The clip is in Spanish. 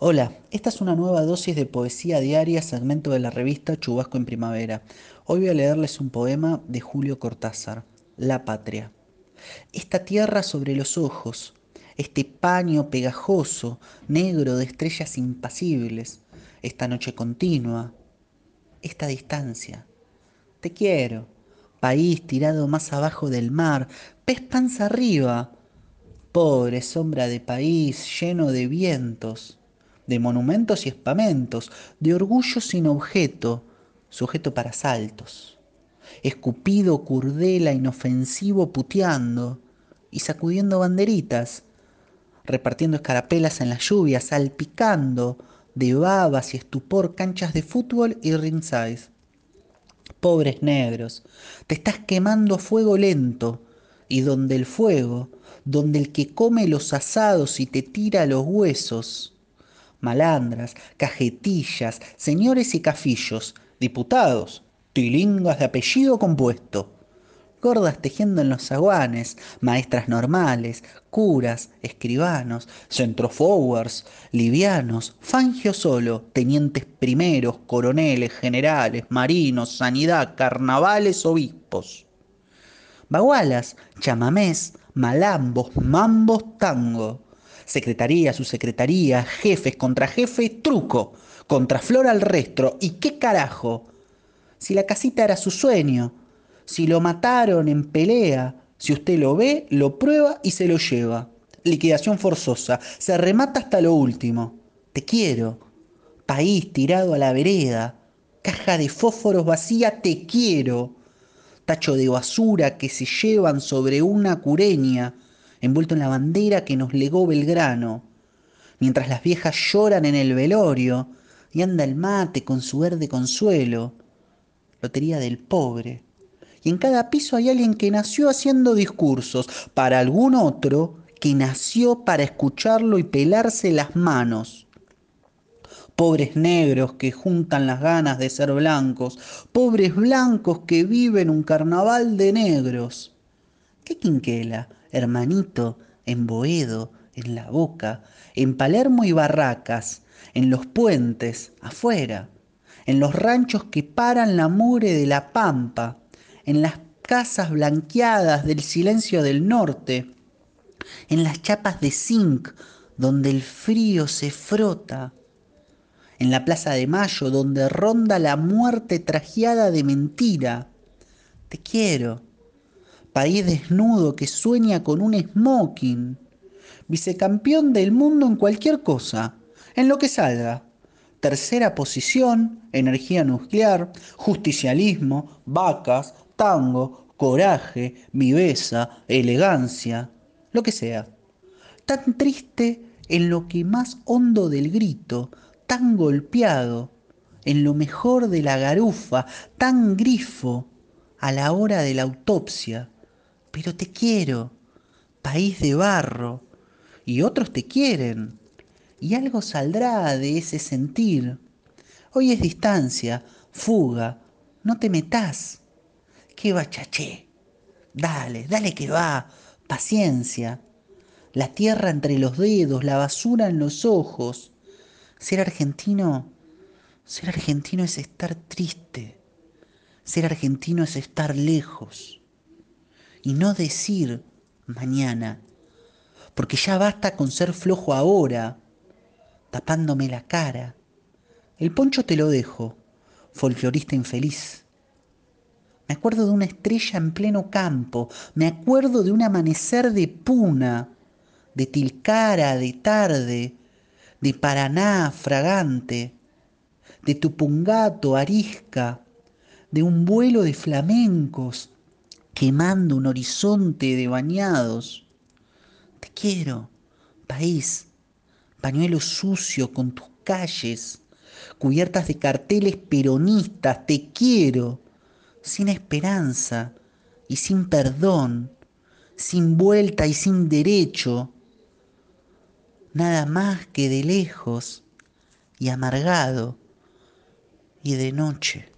Hola, esta es una nueva dosis de poesía diaria, segmento de la revista Chubasco en Primavera. Hoy voy a leerles un poema de Julio Cortázar, La Patria. Esta tierra sobre los ojos, este paño pegajoso, negro de estrellas impasibles, esta noche continua, esta distancia. Te quiero, país tirado más abajo del mar, pez panza arriba, pobre sombra de país lleno de vientos de monumentos y espamentos, de orgullo sin objeto, sujeto para saltos. Escupido, curdela, inofensivo, puteando y sacudiendo banderitas, repartiendo escarapelas en la lluvia, salpicando de babas y estupor canchas de fútbol y ringside. Pobres negros, te estás quemando a fuego lento, y donde el fuego, donde el que come los asados y te tira los huesos, malandras, cajetillas, señores y cafillos, diputados, tilingas de apellido compuesto, gordas tejiendo en los zaguanes, maestras normales, curas, escribanos, centrofowers, livianos, fangio solo, tenientes primeros, coroneles, generales, marinos, sanidad, carnavales, obispos. Bagualas, chamamés, malambos, mambos, tango secretaría, subsecretaría, jefes contra jefe, truco, contra flor al resto. ¿Y qué carajo? Si la casita era su sueño, si lo mataron en pelea, si usted lo ve, lo prueba y se lo lleva. Liquidación forzosa, se remata hasta lo último. Te quiero. País tirado a la vereda, caja de fósforos vacía, te quiero. Tacho de basura que se llevan sobre una cureña, envuelto en la bandera que nos legó Belgrano, mientras las viejas lloran en el velorio y anda el mate con su verde consuelo, lotería del pobre. Y en cada piso hay alguien que nació haciendo discursos, para algún otro que nació para escucharlo y pelarse las manos. Pobres negros que juntan las ganas de ser blancos, pobres blancos que viven un carnaval de negros. ¿Qué quinquela? Hermanito, en Boedo, en La Boca, en Palermo y Barracas, en los puentes, afuera, en los ranchos que paran la mure de la pampa, en las casas blanqueadas del silencio del norte, en las chapas de zinc donde el frío se frota, en la Plaza de Mayo donde ronda la muerte trajeada de mentira. Te quiero, país desnudo que sueña con un smoking, vicecampeón del mundo en cualquier cosa, en lo que salga. Tercera posición, energía nuclear, justicialismo, vacas, tango, coraje, viveza, elegancia, lo que sea. Tan triste en lo que más hondo del grito, tan golpeado, en lo mejor de la garufa, tan grifo a la hora de la autopsia pero te quiero, país de barro, y otros te quieren, y algo saldrá de ese sentir. Hoy es distancia, fuga, no te metas. Qué bachaché. Dale, dale que va, paciencia. La tierra entre los dedos, la basura en los ojos. Ser argentino, ser argentino es estar triste. Ser argentino es estar lejos y no decir mañana, porque ya basta con ser flojo ahora, tapándome la cara. El poncho te lo dejo, folclorista infeliz. Me acuerdo de una estrella en pleno campo, me acuerdo de un amanecer de puna, de Tilcara de tarde, de Paraná fragante, de Tupungato arisca, de un vuelo de flamencos, quemando un horizonte de bañados. Te quiero, país, pañuelo sucio con tus calles, cubiertas de carteles peronistas, te quiero, sin esperanza y sin perdón, sin vuelta y sin derecho, nada más que de lejos y amargado y de noche.